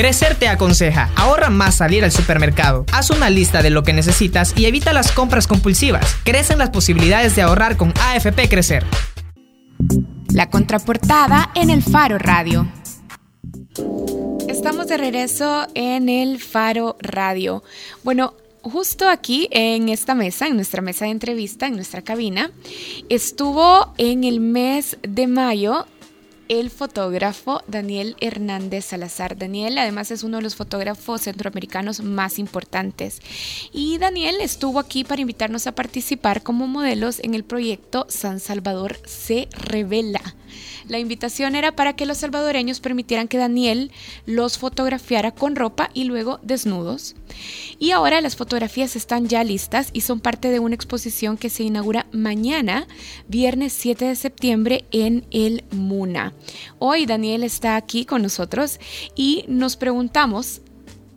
Crecer te aconseja, ahorra más salir al supermercado. Haz una lista de lo que necesitas y evita las compras compulsivas. Crecen las posibilidades de ahorrar con AFP Crecer. La contraportada en el Faro Radio. Estamos de regreso en el Faro Radio. Bueno, justo aquí en esta mesa, en nuestra mesa de entrevista, en nuestra cabina, estuvo en el mes de mayo el fotógrafo Daniel Hernández Salazar. Daniel además es uno de los fotógrafos centroamericanos más importantes. Y Daniel estuvo aquí para invitarnos a participar como modelos en el proyecto San Salvador se revela. La invitación era para que los salvadoreños permitieran que Daniel los fotografiara con ropa y luego desnudos. Y ahora las fotografías están ya listas y son parte de una exposición que se inaugura mañana, viernes 7 de septiembre, en el MUNA. Hoy Daniel está aquí con nosotros y nos preguntamos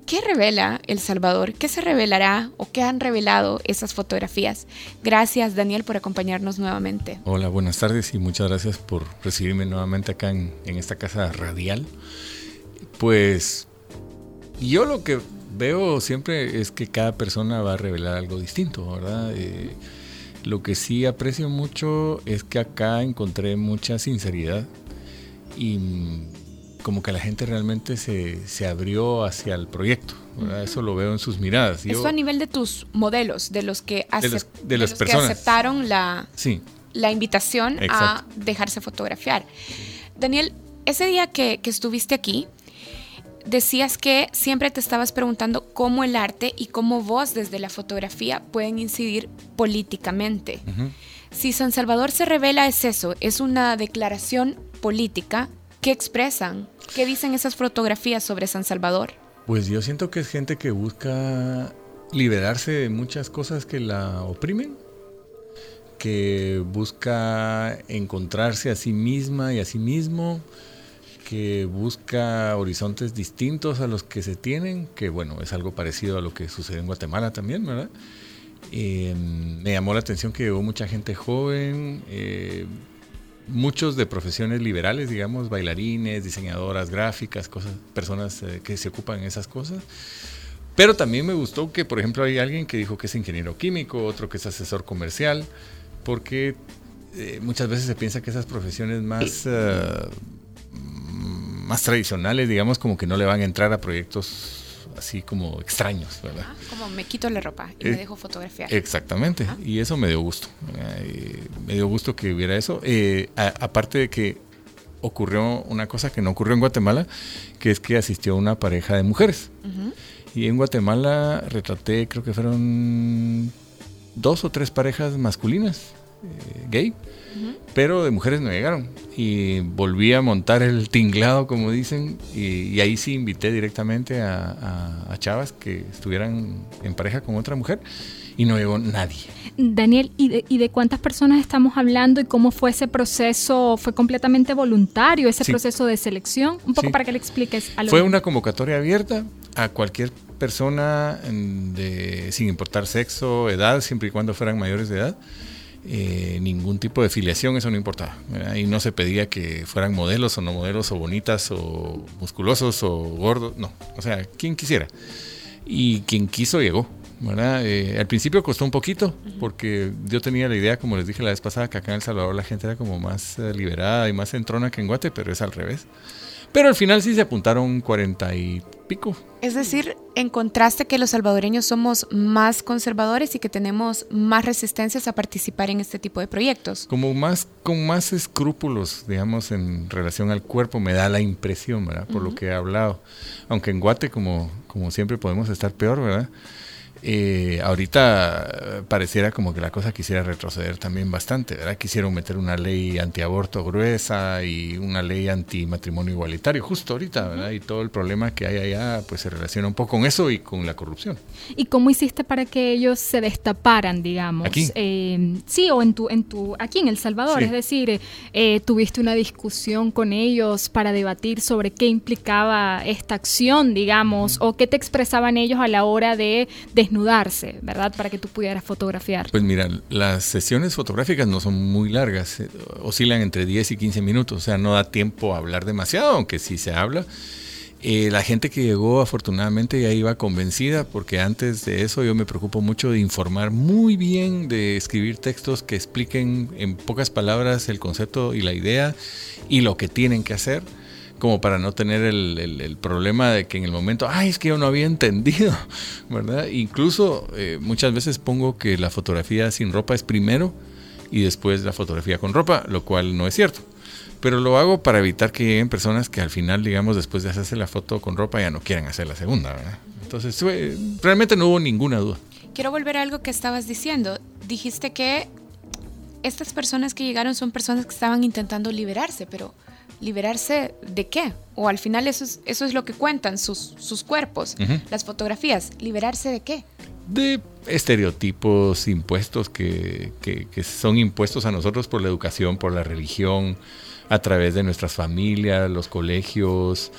¿Qué revela El Salvador? ¿Qué se revelará o qué han revelado esas fotografías? Gracias Daniel por acompañarnos nuevamente. Hola, buenas tardes y muchas gracias por recibirme nuevamente acá en, esta casa radial. Pues yo lo que veo siempre es que cada persona va a revelar algo distinto, ¿verdad? Eh, lo que sí aprecio mucho es que acá encontré mucha sinceridad y como que la gente realmente se, se abrió hacia el proyecto. Eso lo veo en sus miradas. Eso a nivel de tus modelos, de los que, de los, que aceptaron la, la invitación a dejarse fotografiar. Daniel, ese día que, que estuviste aquí, decías que siempre te estabas preguntando cómo el arte y cómo vos desde la fotografía pueden incidir políticamente. Si San Salvador se revela es eso, es una declaración política ¿Qué expresan? ¿Qué dicen esas fotografías sobre San Salvador? Pues yo siento que es gente que busca liberarse de muchas cosas que la oprimen, que busca encontrarse a sí misma y a sí mismo, que busca horizontes distintos a los que se tienen, que bueno, es algo parecido a lo que sucede en Guatemala también, ¿verdad? Eh, me llamó la atención que hubo mucha gente joven, eh, muchos de profesiones liberales, digamos, bailarines, diseñadoras gráficas, cosas, personas eh, que se ocupan en esas cosas. Pero también me gustó que, por ejemplo, hay alguien que dijo que es ingeniero químico, otro que es asesor comercial, porque eh, muchas veces se piensa que esas profesiones más, eh, más tradicionales, digamos, como que no le van a entrar a proyectos así como extraños, ¿verdad? Ah, como me quito la ropa y me eh, dejo fotografiar. Exactamente, y eso me dio gusto. me dio gusto que hubiera eso. Eh, aparte de que ocurrió una cosa que no ocurrió en Guatemala, que es que asistió una pareja de mujeres. Y en Guatemala retraté, creo que fueron dos o tres parejas masculinas, pero de mujeres no llegaron. Y volví a montar el tinglado, como dicen, y, ahí sí invité directamente a, chavas que estuvieran en pareja con otra mujer y no llegó nadie. Daniel, ¿y de, cuántas personas estamos hablando y cómo fue ese proceso? ¿Fue completamente voluntario ese proceso de selección? Un poco para que le expliques. A fue una convocatoria abierta a cualquier persona de, sin importar sexo, edad, siempre y cuando fueran mayores de edad. Eh, ningún tipo de filiación, eso no importaba. Y no se pedía que fueran modelos o no modelos, o bonitas, o musculosos, o gordos, no. O sea, quien quisiera. Y quien quiso llegó. Eh, al principio costó un poquito, porque yo tenía la idea, como les dije la vez pasada, que acá en El Salvador la gente era como más eh, liberada y más entrona que en Guate, pero es al revés. Pero al final sí se apuntaron cuarenta y pico. Es decir, encontraste que los salvadoreños somos más conservadores y que tenemos más resistencias a participar en este tipo de proyectos. Como más, con más escrúpulos, digamos, en relación al cuerpo, me da la impresión, ¿verdad? Por lo que he hablado. Aunque en Guate, como, como siempre, podemos estar peor, ¿verdad? Eh, ahorita eh, pareciera como que la cosa quisiera retroceder también bastante, ¿verdad? Quisieron meter una ley antiaborto gruesa y una ley antimatrimonio igualitario, justo ahorita, ¿verdad? Y todo el problema que hay allá, pues se relaciona un poco con eso y con la corrupción. ¿Y cómo hiciste para que ellos se destaparan, digamos? Aquí. Eh, sí, o en tu, en tu, aquí en El Salvador, es decir, eh, tuviste una discusión con ellos para debatir sobre qué implicaba esta acción, digamos, o qué te expresaban ellos a la hora de desnudarse, ¿verdad? Para que tú pudieras fotografiar. Pues mira, las sesiones fotográficas no son muy largas, eh, oscilan entre 10 y 15 minutos, o sea, no da tiempo a hablar demasiado, aunque sí se habla. Eh, la gente que llegó afortunadamente ya iba convencida porque antes de eso yo me preocupo mucho de informar muy bien, de escribir textos que expliquen en pocas palabras el concepto y la idea y lo que tienen que hacer como para no tener el, problema de que en el momento, ay, es que yo no había entendido, ¿verdad? Incluso eh, muchas veces pongo que la fotografía sin ropa es primero y después la fotografía con ropa, lo cual no es cierto. Pero lo hago para evitar que lleguen personas que al final, digamos, después de hacerse la foto con ropa ya no quieran hacer la segunda, ¿verdad? Entonces, realmente no hubo ninguna duda. Quiero volver a algo que estabas diciendo. Dijiste que estas personas que llegaron son personas que estaban intentando liberarse, pero ¿Liberarse de qué? O al final eso es, eso es lo que cuentan sus, sus cuerpos, las fotografías. ¿Liberarse de qué? De estereotipos impuestos que, que, que son impuestos a nosotros por la educación, por la religión, a través de nuestras familias, los colegios,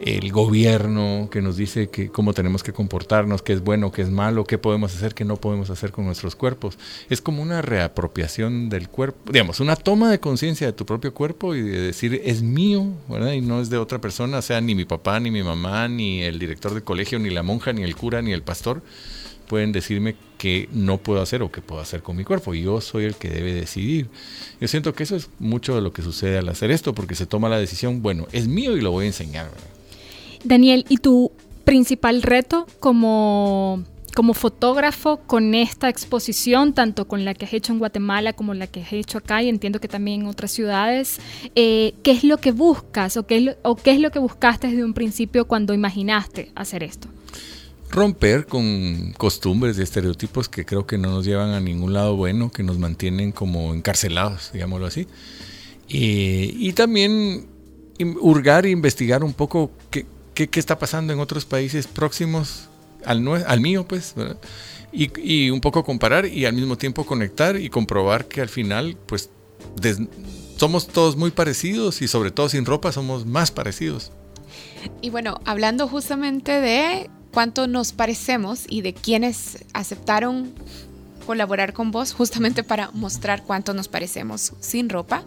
el gobierno que nos dice que cómo tenemos que comportarnos, qué es bueno, qué es malo, qué podemos hacer, qué no podemos hacer con nuestros cuerpos. Es como una reapropiación del cuerpo, digamos, una toma de conciencia de tu propio cuerpo y de decir es mío, ¿verdad? Y no es de otra persona, sea ni mi papá, ni mi mamá, ni el director del colegio, ni la monja, ni el cura, ni el pastor pueden decirme qué no puedo hacer o qué puedo hacer con mi cuerpo. Yo soy el que debe decidir. Yo siento que eso es mucho de lo que sucede al hacer esto, porque se toma la decisión, bueno, es mío y lo voy a enseñar. Daniel, ¿y tu principal reto como, como fotógrafo con esta exposición, tanto con la que has hecho en Guatemala como la que has hecho acá y entiendo que también en otras ciudades, eh, ¿qué es lo que buscas o qué o qué es lo que buscaste desde un principio cuando imaginaste hacer esto? Romper con costumbres y estereotipos que creo que no nos llevan a ningún lado bueno, que nos mantienen como encarcelados, digámoslo así. Y, también hurgar e investigar un poco qué, qué, está pasando en otros países próximos al, al mío, pues, Y, y, un poco comparar y al mismo tiempo conectar y comprobar que al final, pues, somos todos muy parecidos y sobre todo sin ropa somos más parecidos. Y bueno, hablando justamente de cuánto nos parecemos y de quienes aceptaron colaborar con vos justamente para mostrar cuánto nos parecemos sin ropa.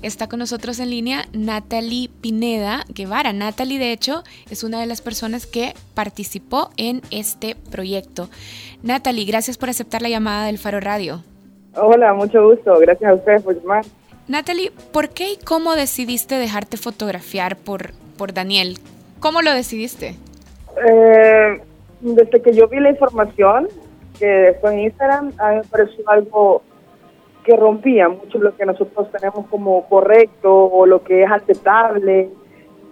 Está con nosotros en línea Natalie Pineda Guevara. Natalie, de hecho, es una de las personas que participó en este proyecto. Natalie, gracias por aceptar la llamada del Faro Radio. Hola, mucho gusto. Gracias a ustedes por llamar. Natalie, ¿por qué y cómo decidiste dejarte fotografiar por, por Daniel? ¿Cómo lo decidiste? Eh, desde que yo vi la información que fue en Instagram, a mí me pareció algo que rompía mucho lo que nosotros tenemos como correcto o lo que es aceptable.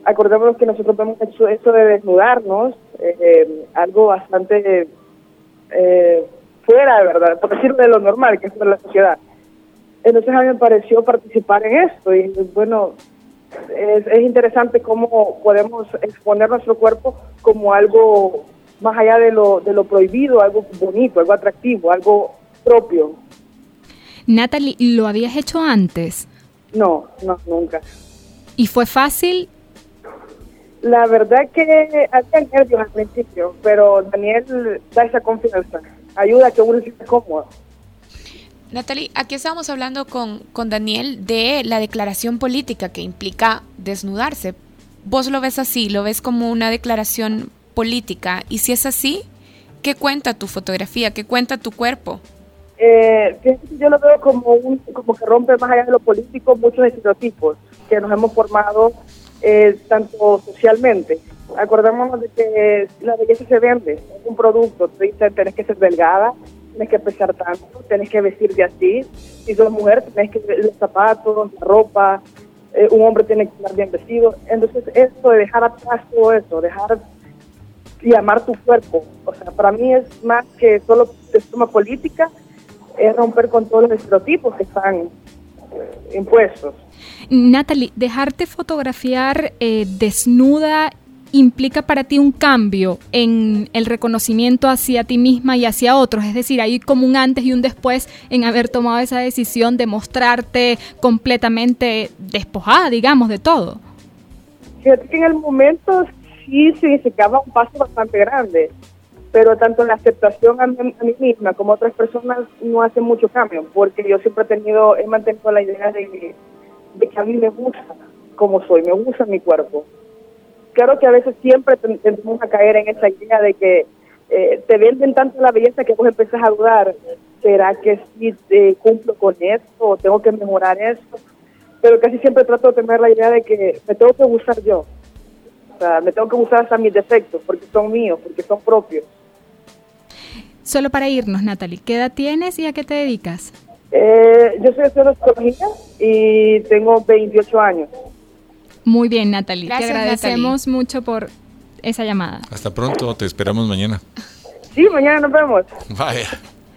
Acordémonos que nosotros vemos hecho eso de desnudarnos, eh, algo bastante eh, fuera de verdad, por decirlo de lo normal que es para la sociedad. Entonces a mí me pareció participar en esto y bueno, es, es interesante cómo podemos exponer nuestro cuerpo como algo más allá de lo, de lo prohibido, algo bonito, algo atractivo, algo propio. Natalie, ¿lo habías hecho antes? No, no, nunca. ¿Y fue fácil? La verdad que había nervios al principio, pero Daniel da esa confianza, ayuda a que uno se sienta cómodo. Natalie, aquí estamos hablando con, con Daniel de la declaración política que implica desnudarse. ¿Vos lo ves así? ¿Lo ves como una declaración política? Y si es así, ¿qué cuenta tu fotografía? ¿Qué cuenta tu cuerpo? Eh, yo lo veo como, un, como que rompe más allá de lo político muchos estereotipos que nos hemos formado eh, tanto socialmente. Acordémonos de que la belleza se vende, es un producto, dicen tenés que ser delgada, tienes que pesar tanto, tienes que vestirte así. Si sos mujer, tienes que los zapatos, la ropa, eh, un hombre tiene que estar bien vestido. Entonces, esto de dejar atrás todo eso, dejar y amar tu cuerpo, o sea, para mí es más que solo de forma política, es romper con todos los estereotipos que están eh, impuestos. Natalie, dejarte fotografiar eh, desnuda implica para ti un cambio en el reconocimiento hacia ti misma y hacia otros? Es decir, hay como un antes y un después en haber tomado esa decisión de mostrarte completamente despojada, digamos, de todo. Fíjate que en el momento sí significaba un paso bastante grande, pero tanto en la aceptación a mí, misma como a otras personas no hace mucho cambio, porque yo siempre he tenido, he mantenido la idea de, de que a mí me gusta como soy, me gusta mi cuerpo claro que a veces siempre tendemos a caer en esa idea de que eh, te venden tanto la belleza que vos empezás a dudar, ¿será que sí eh, cumplo con esto o tengo que mejorar esto? Pero casi siempre trato de tener la idea de que me tengo que gustar yo. O sea, me tengo que gustar hasta mis defectos, porque son míos, porque son propios. Solo para irnos, Natalie, ¿qué edad tienes y a qué te dedicas? Eh, yo soy de psicología y tengo 28 años. Muy bien, Natalie. te agradecemos mucho por esa llamada. Hasta pronto, te esperamos mañana. Sí, mañana nos vemos. Vaya.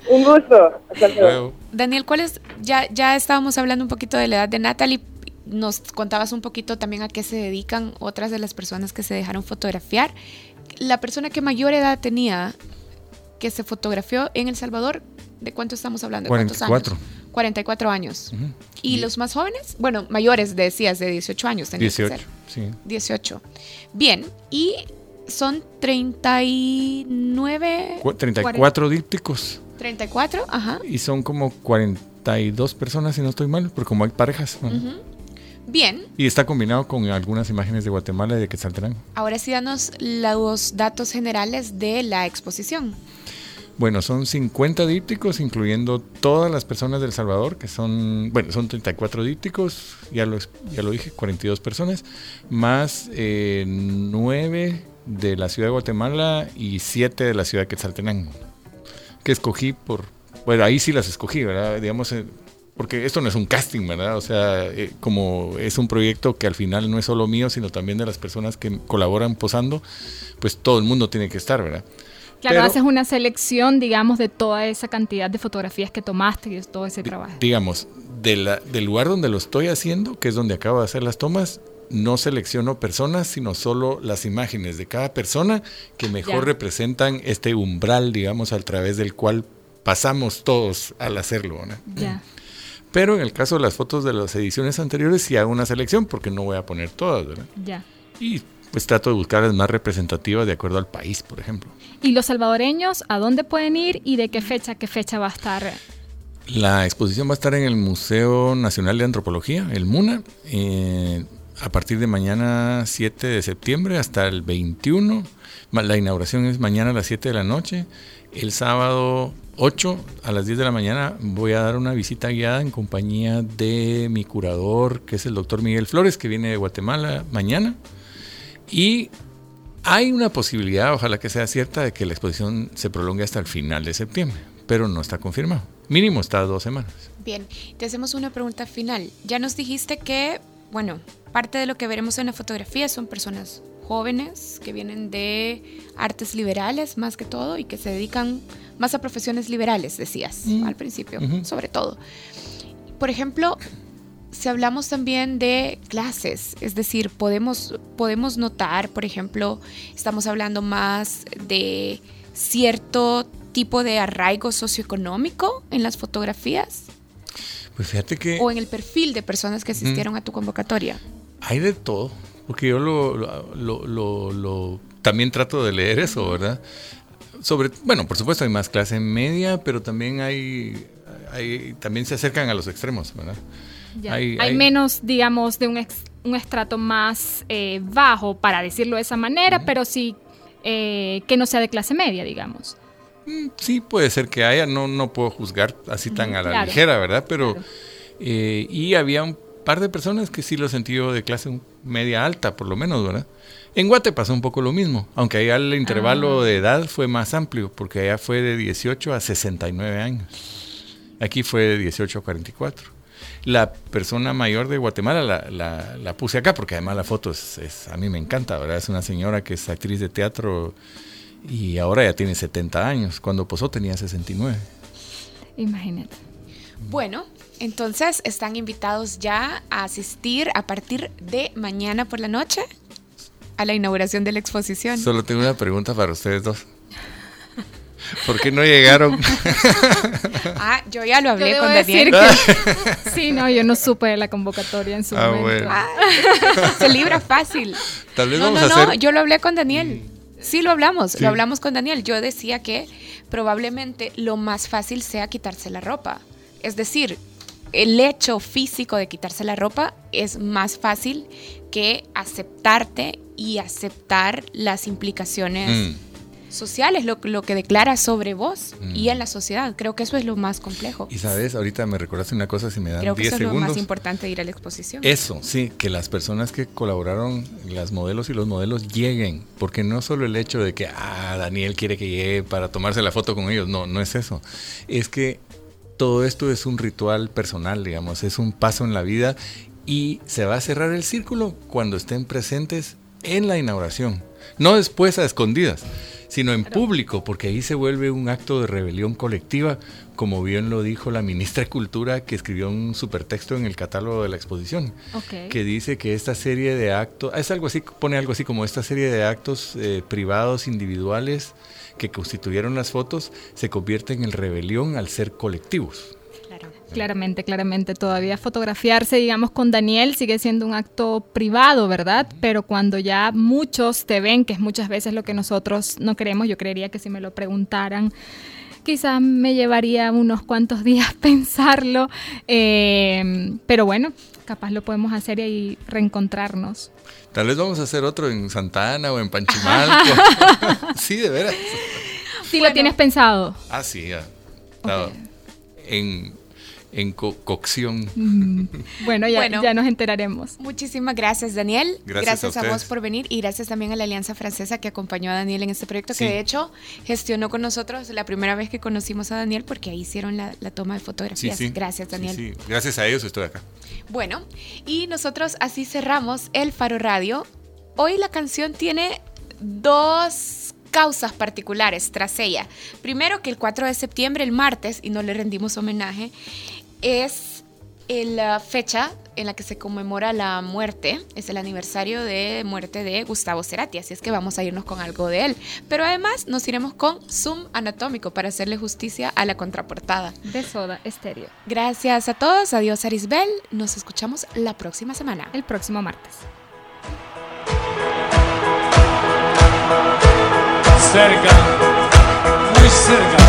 Un gusto. Hasta luego. Daniel, ¿cuál es? Ya, ya estábamos hablando un poquito de la edad de Natalie. Nos contabas un poquito también a qué se dedican otras de las personas que se dejaron fotografiar. La persona que mayor edad tenía que se fotografió en El Salvador, ¿de cuánto estamos hablando? ¿De 44. años? 44 años. ¿Y, los más jóvenes? Bueno, mayores, decías, de 18 años. 18, sí. 18. Bien, y son 39... 34 dípticos. 34, ajá. Y son como 42 personas, si no estoy mal, porque como hay parejas. Bien. Y está combinado con algunas imágenes de Guatemala y de Quetzaltenango. Ahora sí, danos los datos generales de la exposición. Bueno, son 50 dípticos, incluyendo todas las personas del Salvador, que son, bueno, son 34 dípticos, ya lo, ya lo dije, 42 personas, más eh, 9 de la ciudad de Guatemala y 7 de la ciudad de Quetzaltenango, que escogí por, bueno, ahí sí las escogí, ¿verdad? Digamos, eh, porque esto no es un casting, ¿verdad? O sea, eh, como es un proyecto que al final no es solo mío, sino también de las personas que colaboran posando, pues todo el mundo tiene que estar, ¿verdad? Claro, haces una selección, digamos, de toda esa cantidad de fotografías que tomaste y todo ese trabajo. Digamos, del lugar donde lo estoy haciendo, que es donde acabo de hacer las tomas, no selecciono personas, sino solo las imágenes de cada persona que mejor representan este umbral, digamos, a través del cual pasamos todos al hacerlo. Ya. Pero en el caso de las fotos de las ediciones anteriores sí hago una selección porque no voy a poner todas, ¿verdad? Ya. Y pues trato de buscar las más representativas de acuerdo al país, por ejemplo. ¿Y los salvadoreños a dónde pueden ir y de qué fecha qué fecha va a estar? La exposición va a estar en el Museo Nacional de Antropología, el MUNA, eh, a partir de mañana 7 de septiembre hasta el 21. La inauguración es mañana a las 7 de la noche. El sábado 8 a las 10 de la mañana voy a dar una visita guiada en compañía de mi curador, que es el doctor Miguel Flores, que viene de Guatemala mañana. Y hay una posibilidad, ojalá que sea cierta, de que la exposición se prolongue hasta el final de septiembre, pero no está confirmado. Mínimo está dos semanas. Bien, te hacemos una pregunta final. Ya nos dijiste que, bueno, parte de lo que veremos en la fotografía son personas jóvenes que vienen de artes liberales más que todo y que se dedican más a profesiones liberales, decías mm. al principio, sobre todo. Por ejemplo, si hablamos también de clases, es decir, podemos, podemos notar, por ejemplo, estamos hablando más de cierto tipo de arraigo socioeconómico en las fotografías. Pues fíjate que... O en el perfil de personas que asistieron a tu convocatoria. Hay de todo, porque yo lo, lo, también trato de leer eso, ¿verdad? Sobre, bueno, por supuesto hay más clase media, pero también hay, hay también se acercan a los extremos, ¿verdad? Hay, menos, digamos, de un, un estrato más eh, bajo, para decirlo de esa manera, pero sí eh, que no sea de clase media, digamos. Mm, sí, puede ser que haya, no, no puedo juzgar así tan a la ligera, ¿verdad? Pero, eh, y había un par de personas que sí lo sentido de clase media alta, por lo menos, ¿verdad? En Guate pasó un poco lo mismo, aunque allá el intervalo ah. de edad fue más amplio, porque allá fue de 18 a 69 años. Aquí fue de 18 a 44. La persona mayor de Guatemala la, puse acá porque además la foto es, a mí me encanta, ¿verdad? Es una señora que es actriz de teatro y ahora ya tiene 70 años. Cuando posó tenía 69. Imagínate. Bueno, entonces están invitados ya a asistir a partir de mañana por la noche a la inauguración de la exposición. Solo tengo una pregunta para ustedes dos. ¿Por qué no llegaron? ah, yo ya lo hablé con Daniel. sí, no, yo no supe de la convocatoria en su ah, momento. Ah, se libra fácil. Tal vez no, vamos no, a no, yo lo hablé con Daniel. Sí, lo hablamos, lo hablamos con Daniel. Yo decía que probablemente lo más fácil sea quitarse la ropa. Es decir, el hecho físico de quitarse la ropa es más fácil que aceptarte y aceptar las implicaciones. Mm sociales, lo, lo que declara sobre vos y en la sociedad. Creo que eso es lo más complejo. Y sabes, ahorita me recordaste una cosa, si me dan Creo que eso segundos. es lo más importante de ir a la exposición. Eso, sí, que las personas que colaboraron, las modelos y los modelos lleguen, porque no solo el hecho de que, ah, Daniel quiere que llegue para tomarse la foto con ellos, no, no es eso. Es que todo esto es un ritual personal, digamos, es un paso en la vida y se va a cerrar el círculo cuando estén presentes en la inauguración, no después a escondidas sino en público, porque ahí se vuelve un acto de rebelión colectiva, como bien lo dijo la ministra de Cultura que escribió un supertexto en el catálogo de la exposición, que dice que esta serie de actos, es algo así, pone algo así como esta serie de actos eh, privados, individuales, que constituyeron las fotos, se convierten en rebelión al ser colectivos. Claramente, claramente. Todavía fotografiarse, digamos, con Daniel sigue siendo un acto privado, ¿verdad? Pero cuando ya muchos te ven, que es muchas veces lo que nosotros no queremos, yo creería que si me lo preguntaran, quizás me llevaría unos cuantos días pensarlo. Eh, pero bueno, capaz lo podemos hacer y reencontrarnos. Tal vez vamos a hacer otro en Santa Ana o en Panchimal. sí, de veras. Sí, lo tienes pensado. Ah, sí, ya. En en cocción. Mm. Bueno, ya, ya nos enteraremos. Muchísimas gracias, Daniel. Gracias, a, vos por venir y gracias también a la Alianza Francesa que acompañó a Daniel en este proyecto, que de hecho gestionó con nosotros la primera vez que conocimos a Daniel porque ahí hicieron la, toma de fotografías. gracias, Daniel. Gracias a ellos estoy acá. Bueno, y nosotros así cerramos el Faro Radio. Hoy la canción tiene dos causas particulares tras ella. Primero que el 4 de septiembre, el martes, y no le rendimos homenaje, es la fecha en la que se conmemora la muerte, es el aniversario de muerte de Gustavo Cerati, así es que vamos a irnos con algo de él. Pero además nos iremos con Zoom Anatómico para hacerle justicia a la contraportada. De Soda Estéreo. Gracias a todos, adiós Arisbel, nos escuchamos la próxima semana. El próximo martes. Cerca, muy cerca.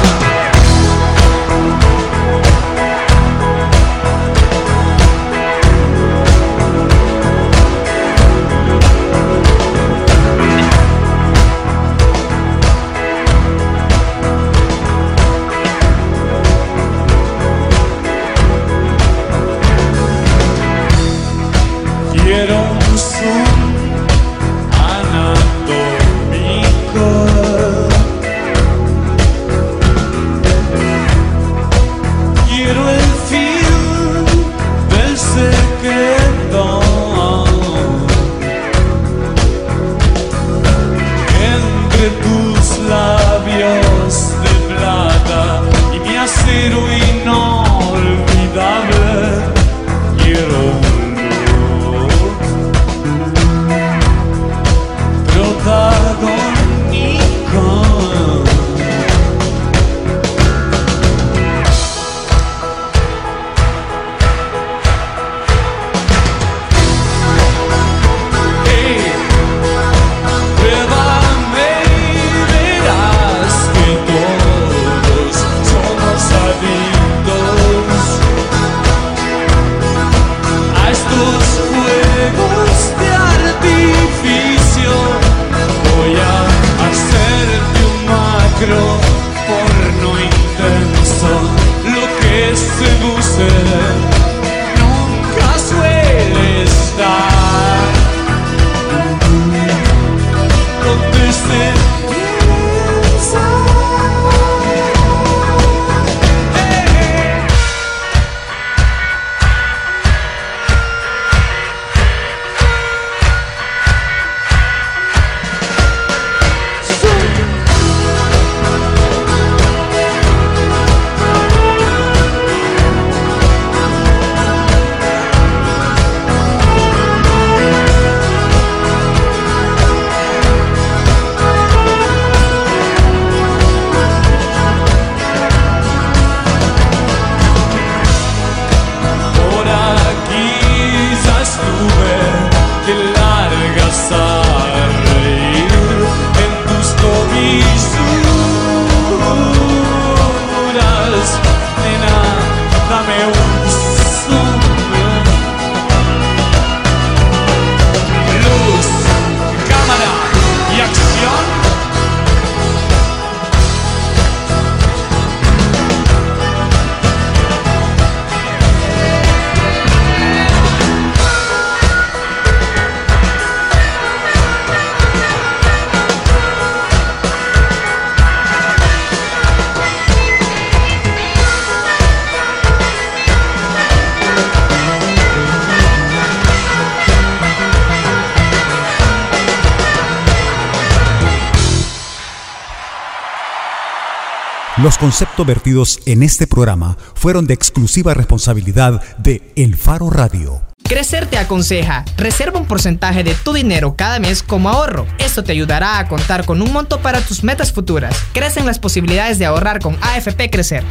Los conceptos vertidos en este programa fueron de exclusiva responsabilidad de El Faro Radio. Crecer te aconseja, reserva un porcentaje de tu dinero cada mes como ahorro. Esto te ayudará a contar con un monto para tus metas futuras. Crecen las posibilidades de ahorrar con AFP Crecer.